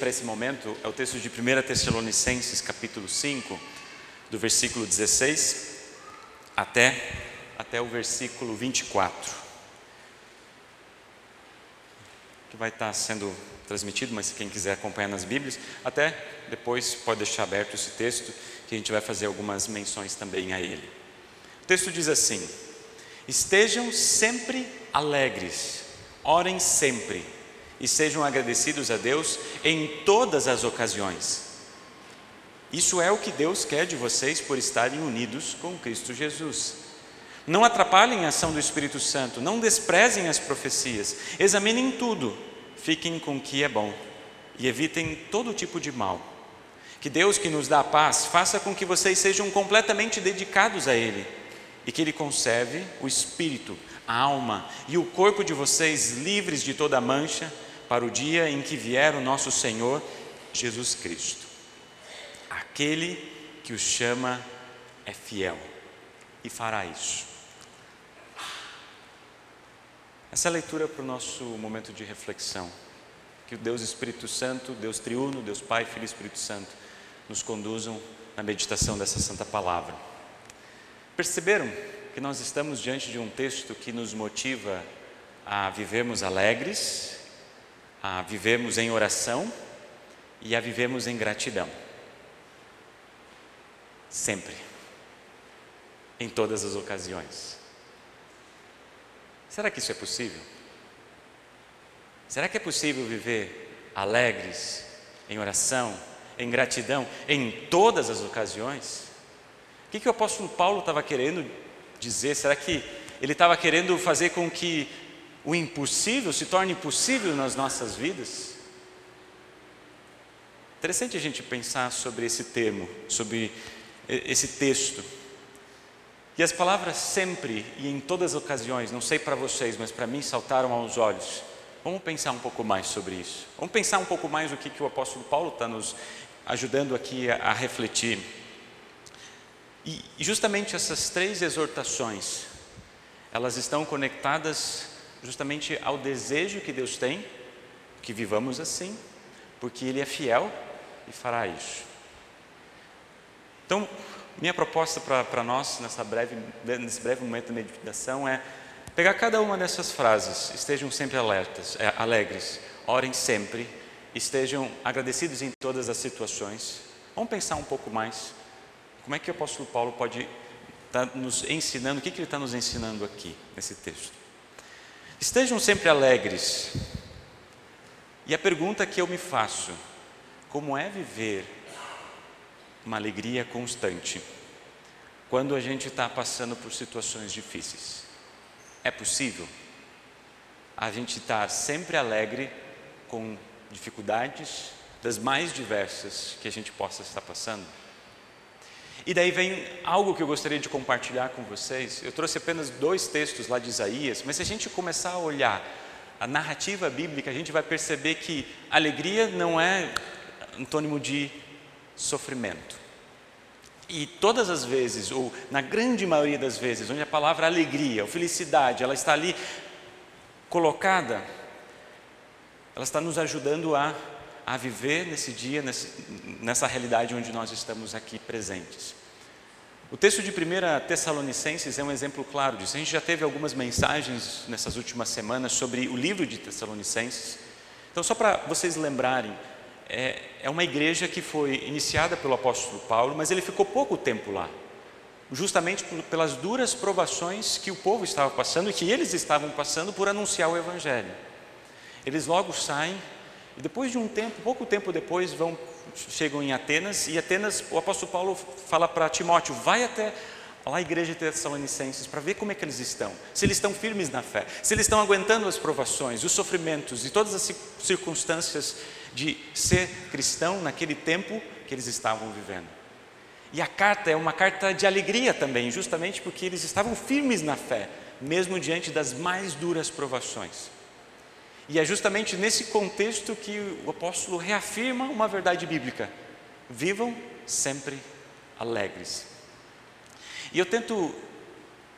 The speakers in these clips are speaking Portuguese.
para esse momento é o texto de 1 Tessalonicenses, capítulo 5, do versículo 16 até, até o versículo 24. Que vai estar sendo transmitido, mas quem quiser acompanhar nas Bíblias, até depois pode deixar aberto esse texto, que a gente vai fazer algumas menções também a ele. O texto diz assim: Estejam sempre alegres, orem sempre e sejam agradecidos a Deus em todas as ocasiões. Isso é o que Deus quer de vocês por estarem unidos com Cristo Jesus. Não atrapalhem a ação do Espírito Santo, não desprezem as profecias, examinem tudo, fiquem com o que é bom e evitem todo tipo de mal. Que Deus, que nos dá a paz, faça com que vocês sejam completamente dedicados a Ele e que Ele conserve o espírito, a alma e o corpo de vocês livres de toda mancha para o dia em que vier o nosso Senhor Jesus Cristo. Aquele que os chama é fiel e fará isso. Essa é leitura para o nosso momento de reflexão. Que o Deus Espírito Santo, Deus Triuno, Deus Pai, Filho e Espírito Santo, nos conduzam na meditação dessa santa palavra. Perceberam que nós estamos diante de um texto que nos motiva a vivermos alegres, a vivemos em oração e a vivemos em gratidão. Sempre. Em todas as ocasiões. Será que isso é possível? Será que é possível viver alegres, em oração, em gratidão, em todas as ocasiões? O que, que o apóstolo Paulo estava querendo dizer? Será que ele estava querendo fazer com que o impossível se torne possível nas nossas vidas? Interessante a gente pensar sobre esse termo, sobre esse texto. E as palavras sempre e em todas as ocasiões, não sei para vocês, mas para mim saltaram aos olhos. Vamos pensar um pouco mais sobre isso. Vamos pensar um pouco mais o que, que o apóstolo Paulo está nos ajudando aqui a, a refletir. E, justamente essas três exortações, elas estão conectadas justamente ao desejo que Deus tem que vivamos assim, porque Ele é fiel e fará isso. Então, minha proposta para nós nessa breve, nesse breve momento de meditação é pegar cada uma dessas frases, estejam sempre alertas, é, alegres, orem sempre, estejam agradecidos em todas as situações. Vamos pensar um pouco mais. Como é que o apóstolo Paulo pode estar tá nos ensinando, o que, que ele está nos ensinando aqui nesse texto? Estejam sempre alegres. E a pergunta que eu me faço: como é viver uma alegria constante quando a gente está passando por situações difíceis? É possível a gente estar sempre alegre com dificuldades das mais diversas que a gente possa estar passando? E daí vem algo que eu gostaria de compartilhar com vocês. Eu trouxe apenas dois textos lá de Isaías, mas se a gente começar a olhar a narrativa bíblica, a gente vai perceber que alegria não é antônimo de sofrimento. E todas as vezes, ou na grande maioria das vezes, onde a palavra alegria ou felicidade, ela está ali colocada, ela está nos ajudando a a viver nesse dia, nessa realidade onde nós estamos aqui presentes. O texto de 1 Tessalonicenses é um exemplo claro disso. A gente já teve algumas mensagens nessas últimas semanas sobre o livro de Tessalonicenses. Então, só para vocês lembrarem, é, é uma igreja que foi iniciada pelo apóstolo Paulo, mas ele ficou pouco tempo lá, justamente pelas duras provações que o povo estava passando e que eles estavam passando por anunciar o Evangelho. Eles logo saem e depois de um tempo, pouco tempo depois, vão chegam em Atenas e Atenas, o apóstolo Paulo fala para Timóteo: vai até lá igreja de Tessalonicenses para ver como é que eles estão, se eles estão firmes na fé, se eles estão aguentando as provações, os sofrimentos e todas as circunstâncias de ser cristão naquele tempo que eles estavam vivendo. E a carta é uma carta de alegria também, justamente porque eles estavam firmes na fé, mesmo diante das mais duras provações. E é justamente nesse contexto que o apóstolo reafirma uma verdade bíblica: vivam sempre alegres. E eu tento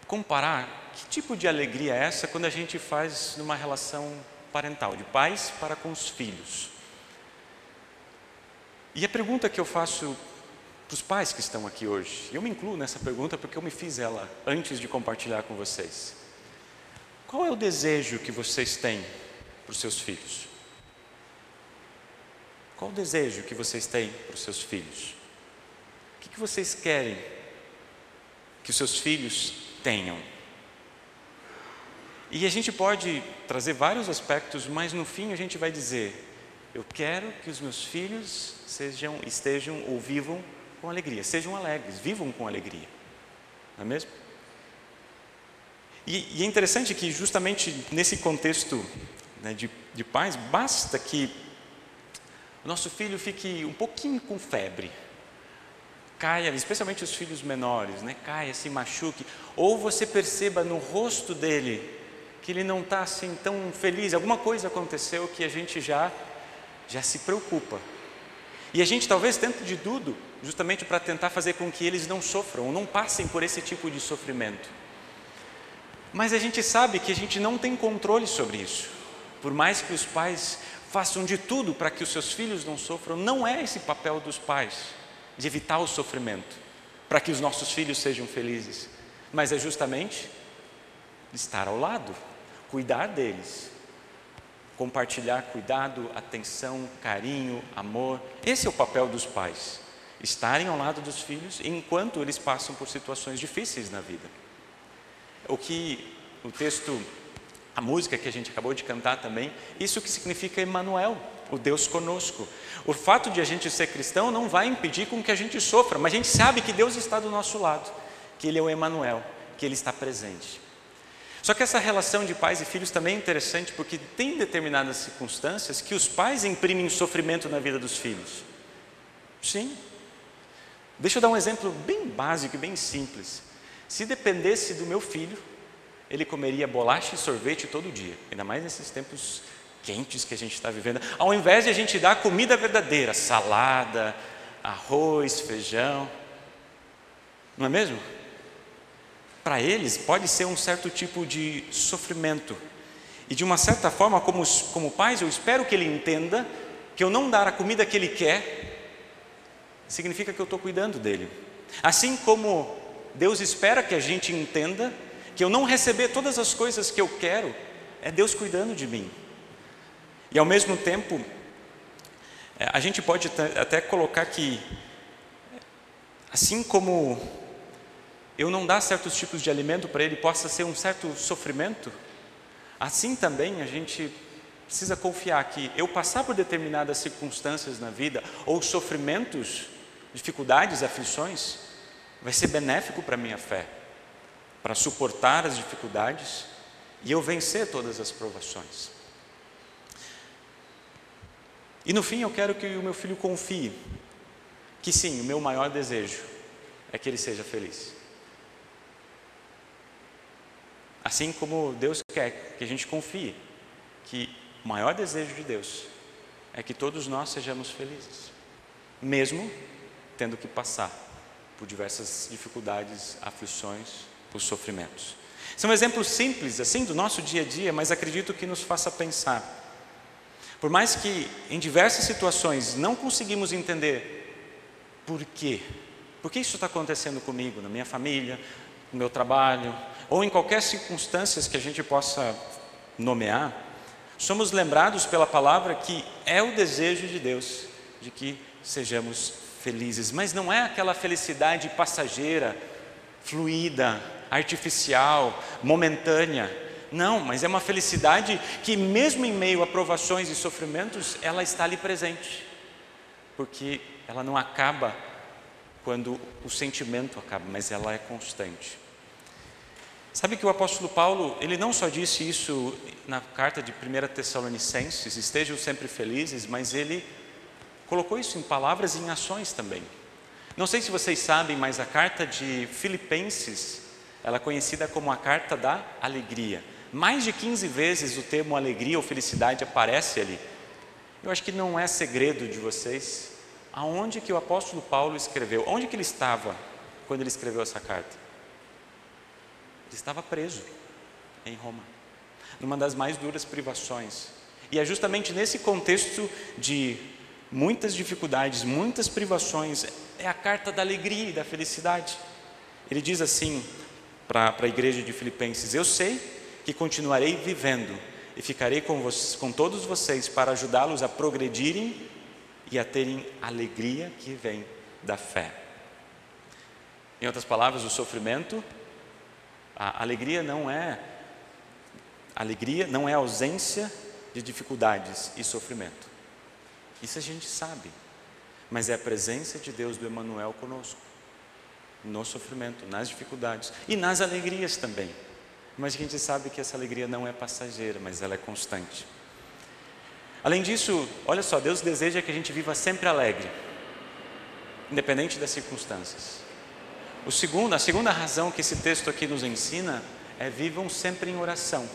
comparar que tipo de alegria é essa quando a gente faz numa relação parental, de pais para com os filhos. E a pergunta que eu faço para os pais que estão aqui hoje, eu me incluo nessa pergunta porque eu me fiz ela antes de compartilhar com vocês. Qual é o desejo que vocês têm para os seus filhos? Qual o desejo que vocês têm para os seus filhos? O que, que vocês querem que os seus filhos tenham? E a gente pode trazer vários aspectos, mas no fim a gente vai dizer: eu quero que os meus filhos sejam, estejam ou vivam com alegria, sejam alegres, vivam com alegria, não é mesmo? E, e é interessante que, justamente nesse contexto né, de, de paz, basta que o nosso filho fique um pouquinho com febre, caia, especialmente os filhos menores, né, caia, se machuque, ou você perceba no rosto dele que ele não está assim tão feliz, alguma coisa aconteceu que a gente já, já se preocupa. E a gente talvez tente de tudo, justamente para tentar fazer com que eles não sofram, ou não passem por esse tipo de sofrimento. Mas a gente sabe que a gente não tem controle sobre isso. Por mais que os pais façam de tudo para que os seus filhos não sofram, não é esse papel dos pais de evitar o sofrimento, para que os nossos filhos sejam felizes, mas é justamente estar ao lado, cuidar deles, compartilhar cuidado, atenção, carinho, amor. Esse é o papel dos pais, estarem ao lado dos filhos enquanto eles passam por situações difíceis na vida. O que o texto, a música que a gente acabou de cantar também, isso que significa Emmanuel, o Deus conosco. O fato de a gente ser cristão não vai impedir com que a gente sofra, mas a gente sabe que Deus está do nosso lado, que Ele é o Emmanuel, que Ele está presente. Só que essa relação de pais e filhos também é interessante porque tem determinadas circunstâncias que os pais imprimem sofrimento na vida dos filhos. Sim. Deixa eu dar um exemplo bem básico e bem simples. Se dependesse do meu filho, ele comeria bolacha e sorvete todo dia, ainda mais nesses tempos quentes que a gente está vivendo. Ao invés de a gente dar comida verdadeira, salada, arroz, feijão, não é mesmo? Para eles pode ser um certo tipo de sofrimento. E de uma certa forma, como, como pais, eu espero que ele entenda que eu não dar a comida que ele quer significa que eu estou cuidando dele. Assim como Deus espera que a gente entenda que eu não receber todas as coisas que eu quero é Deus cuidando de mim. E ao mesmo tempo, é, a gente pode até colocar que, assim como eu não dar certos tipos de alimento para ele possa ser um certo sofrimento, assim também a gente precisa confiar que eu passar por determinadas circunstâncias na vida, ou sofrimentos, dificuldades, aflições, vai ser benéfico para a minha fé, para suportar as dificuldades e eu vencer todas as provações. E no fim eu quero que o meu filho confie que sim, o meu maior desejo é que ele seja feliz. Assim como Deus quer que a gente confie que o maior desejo de Deus é que todos nós sejamos felizes, mesmo tendo que passar por diversas dificuldades, aflições, por sofrimentos. São exemplos simples, assim, do nosso dia a dia, mas acredito que nos faça pensar. Por mais que em diversas situações não conseguimos entender por quê, por que isso está acontecendo comigo, na minha família, no meu trabalho, ou em qualquer circunstância que a gente possa nomear, somos lembrados pela palavra que é o desejo de Deus de que sejamos felizes, mas não é aquela felicidade passageira, fluida, artificial, momentânea. Não, mas é uma felicidade que, mesmo em meio a provações e sofrimentos, ela está ali presente, porque ela não acaba quando o sentimento acaba, mas ela é constante. Sabe que o apóstolo Paulo, ele não só disse isso na carta de 1 Tessalonicenses, estejam sempre felizes, mas ele colocou isso em palavras e em ações também. Não sei se vocês sabem, mas a carta de Filipenses, ela é conhecida como a carta da alegria. Mais de 15 vezes o termo alegria ou felicidade aparece ali. Eu acho que não é segredo de vocês aonde que o apóstolo Paulo escreveu, onde que ele estava quando ele escreveu essa carta. Ele estava preso em Roma, numa das mais duras privações. E é justamente nesse contexto de muitas dificuldades, muitas privações, é a carta da alegria e da felicidade. Ele diz assim para a igreja de Filipenses: Eu sei que continuarei vivendo e ficarei com, vocês, com todos vocês para ajudá-los a progredirem e a terem alegria que vem da fé. Em outras palavras, o sofrimento, a alegria não é alegria não é ausência de dificuldades e sofrimento. Isso a gente sabe. Mas é a presença de Deus do Emanuel conosco. No sofrimento, nas dificuldades e nas alegrias também. Mas a gente sabe que essa alegria não é passageira, mas ela é constante. Além disso, olha só, Deus deseja que a gente viva sempre alegre, independente das circunstâncias. O segundo, a segunda razão que esse texto aqui nos ensina é vivam sempre em oração.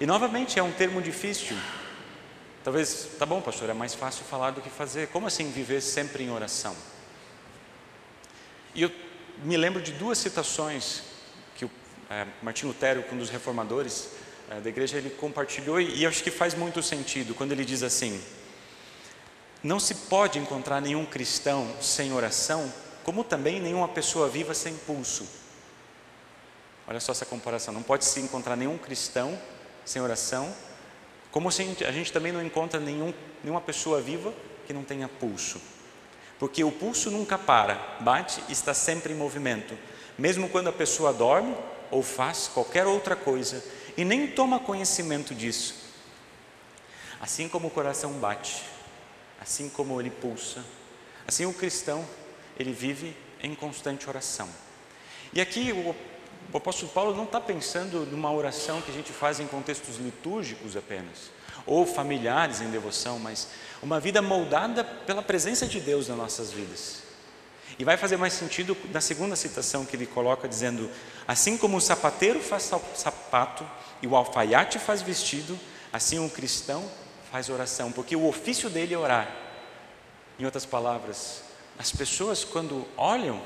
E novamente é um termo difícil. Talvez, tá bom, pastor, é mais fácil falar do que fazer. Como assim viver sempre em oração? E eu me lembro de duas citações que o é, Martim Lutero, um dos reformadores é, da igreja, ele compartilhou e, acho que faz muito sentido quando ele diz assim: Não se pode encontrar nenhum cristão sem oração, como também nenhuma pessoa viva sem pulso. Olha só essa comparação: não pode se encontrar nenhum cristão sem oração, como a gente também não encontra nenhum, nenhuma pessoa viva que não tenha pulso. Porque o pulso nunca para, bate e está sempre em movimento. Mesmo quando a pessoa dorme ou faz qualquer outra coisa e nem toma conhecimento disso. Assim como o coração bate, assim como ele pulsa, assim o cristão, ele vive em constante oração. E aqui o, o apóstolo Paulo não está pensando numa oração que a gente faz em contextos litúrgicos apenas, ou familiares em devoção, mas uma vida moldada pela presença de Deus nas nossas vidas. E vai fazer mais sentido na segunda citação que ele coloca, dizendo: Assim como o sapateiro faz sapato e o alfaiate faz vestido, assim um cristão faz oração, porque o ofício dele é orar. Em outras palavras, as pessoas, quando olham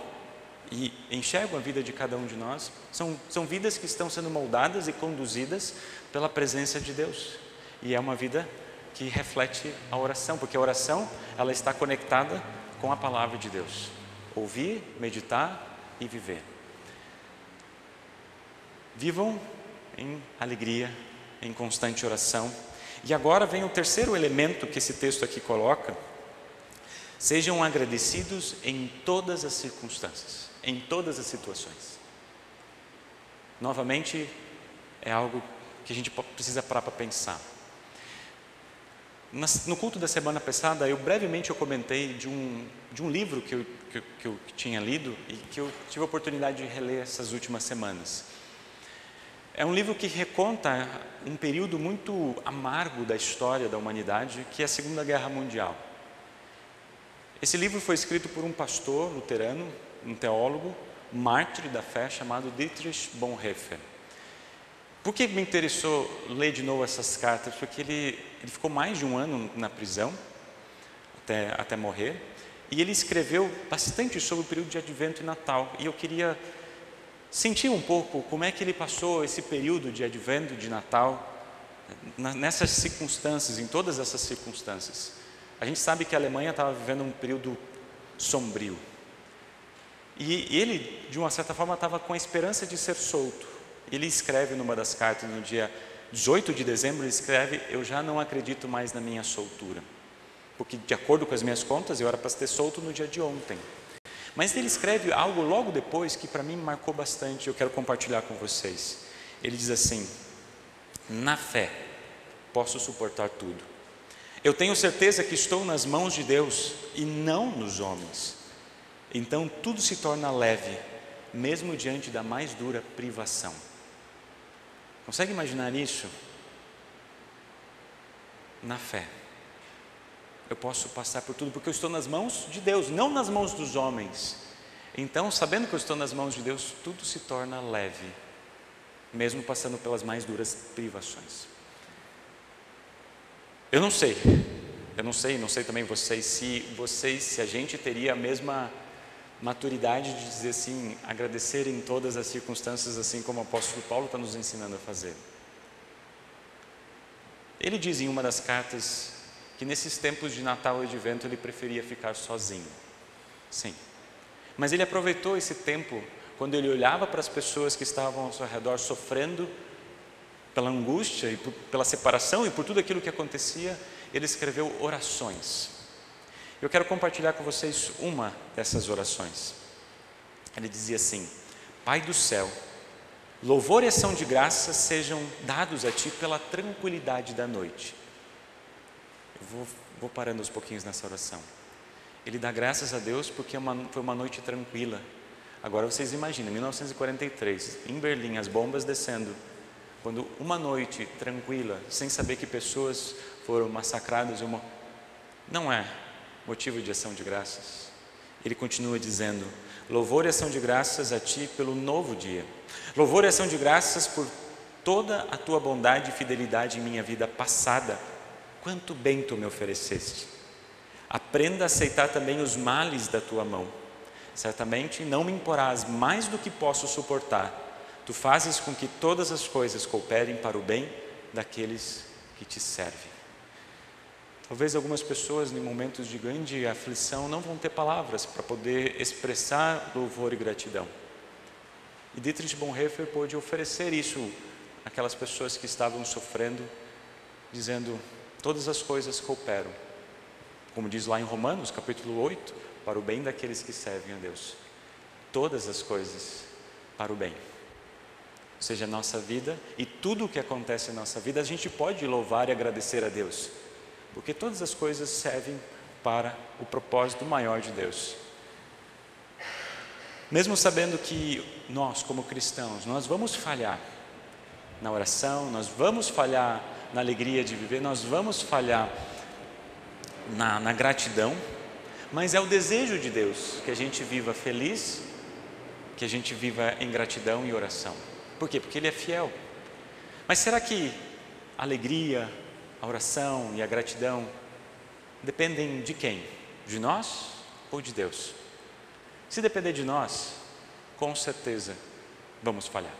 e enxergam a vida de cada um de nós, são, são vidas que estão sendo moldadas e conduzidas pela presença de Deus. E é uma vida que reflete a oração, porque a oração ela está conectada com a palavra de Deus ouvir, meditar e viver. Vivam em alegria, em constante oração. E agora vem o terceiro elemento que esse texto aqui coloca. Sejam agradecidos em todas as circunstâncias, em todas as situações. Novamente, é algo que a gente precisa parar para pensar. No culto da semana passada, eu brevemente eu comentei de um, de um livro que eu, que, que eu tinha lido e que eu tive a oportunidade de reler essas últimas semanas. É um livro que reconta um período muito amargo da história da humanidade, que é a Segunda Guerra Mundial. Esse livro foi escrito por um pastor luterano, um teólogo, mártir da fé, chamado Dietrich Bonhoeffer. Por que me interessou ler de novo essas cartas? Porque ele, ele ficou mais de um ano na prisão, até, até morrer, e ele escreveu bastante sobre o período de Advento e Natal. E eu queria sentir um pouco como é que ele passou esse período de Advento, de Natal, nessas circunstâncias, em todas essas circunstâncias. A gente sabe que a Alemanha estava vivendo um período sombrio. E ele, de uma certa forma, estava com a esperança de ser solto. Ele escreve numa das cartas, no dia 18 de dezembro, ele escreve: Eu já não acredito mais na minha soltura. Porque, de acordo com as minhas contas, eu era para ter solto no dia de ontem. Mas ele escreve algo logo depois que para mim marcou bastante, eu quero compartilhar com vocês. Ele diz assim: Na fé, posso suportar tudo. Eu tenho certeza que estou nas mãos de Deus e não nos homens. Então tudo se torna leve, mesmo diante da mais dura privação. Consegue imaginar isso? Na fé. Eu posso passar por tudo porque eu estou nas mãos de Deus, não nas mãos dos homens. Então, sabendo que eu estou nas mãos de Deus, tudo se torna leve, mesmo passando pelas mais duras privações. Eu não sei, eu não sei, não sei também vocês, se vocês, se a gente teria a mesma maturidade de dizer assim, agradecer em todas as circunstâncias, assim como o apóstolo Paulo está nos ensinando a fazer. Ele diz em uma das cartas que nesses tempos de Natal e de vento ele preferia ficar sozinho. Sim. Mas ele aproveitou esse tempo quando ele olhava para as pessoas que estavam ao seu redor sofrendo pela angústia e por, pela separação e por tudo aquilo que acontecia, ele escreveu orações. Eu quero compartilhar com vocês uma dessas orações. Ele dizia assim: Pai do céu, louvor e ação de graças sejam dados a Ti pela tranquilidade da noite. Eu vou, vou parando aos pouquinhos nessa oração. Ele dá graças a Deus porque é uma, foi uma noite tranquila. Agora vocês imaginem, 1943, em Berlim, as bombas descendo, quando uma noite tranquila, sem saber que pessoas foram massacradas, uma... não é motivo de ação de graças. Ele continua dizendo: Louvor e ação de graças a Ti pelo novo dia. Louvor e ação de graças por toda a Tua bondade e fidelidade em minha vida passada. Quanto bem Tu me ofereceste. Aprenda a aceitar também os males da Tua mão. Certamente não me imporás mais do que posso suportar. Tu fazes com que todas as coisas cooperem para o bem daqueles que te servem. Talvez algumas pessoas, em momentos de grande aflição, não vão ter palavras para poder expressar louvor e gratidão. E Dietrich Bonhoeffer pôde oferecer isso àquelas pessoas que estavam sofrendo, dizendo: todas as coisas cooperam. Como diz lá em Romanos, capítulo 8, para o bem daqueles que servem a Deus. Todas as coisas para o bem. Ou seja, a nossa vida e tudo o que acontece na nossa vida, a gente pode louvar e agradecer a Deus porque todas as coisas servem para o propósito maior de Deus. Mesmo sabendo que nós, como cristãos, nós vamos falhar na oração, nós vamos falhar na alegria de viver, nós vamos falhar na, na gratidão, mas é o desejo de Deus que a gente viva feliz, que a gente viva em gratidão e oração. Por quê? Porque Ele é fiel. Mas será que alegria, a oração e a gratidão dependem de quem? De nós ou de Deus? Se depender de nós, com certeza vamos falhar.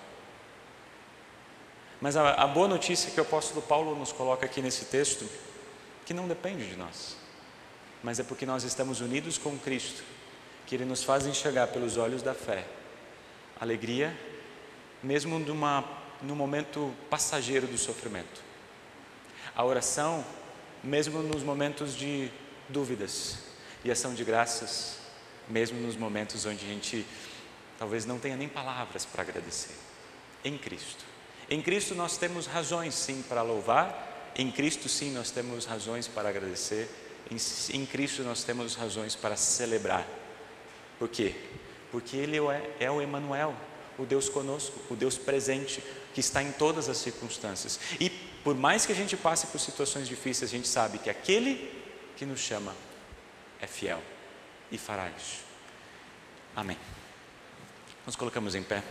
Mas a, a boa notícia que o apóstolo Paulo nos coloca aqui nesse texto, que não depende de nós, mas é porque nós estamos unidos com Cristo, que Ele nos faz enxergar pelos olhos da fé alegria, mesmo numa, no momento passageiro do sofrimento a oração, mesmo nos momentos de dúvidas, e ação de graças, mesmo nos momentos onde a gente talvez não tenha nem palavras para agradecer. Em Cristo. Em Cristo nós temos razões sim para louvar, em Cristo sim nós temos razões para agradecer, em, em Cristo nós temos razões para celebrar. Por quê? Porque Ele é, é o Emanuel, o Deus conosco, o Deus presente, que está em todas as circunstâncias. E por mais que a gente passe por situações difíceis, a gente sabe que aquele que nos chama é fiel e fará isso. Amém. Nos colocamos em pé.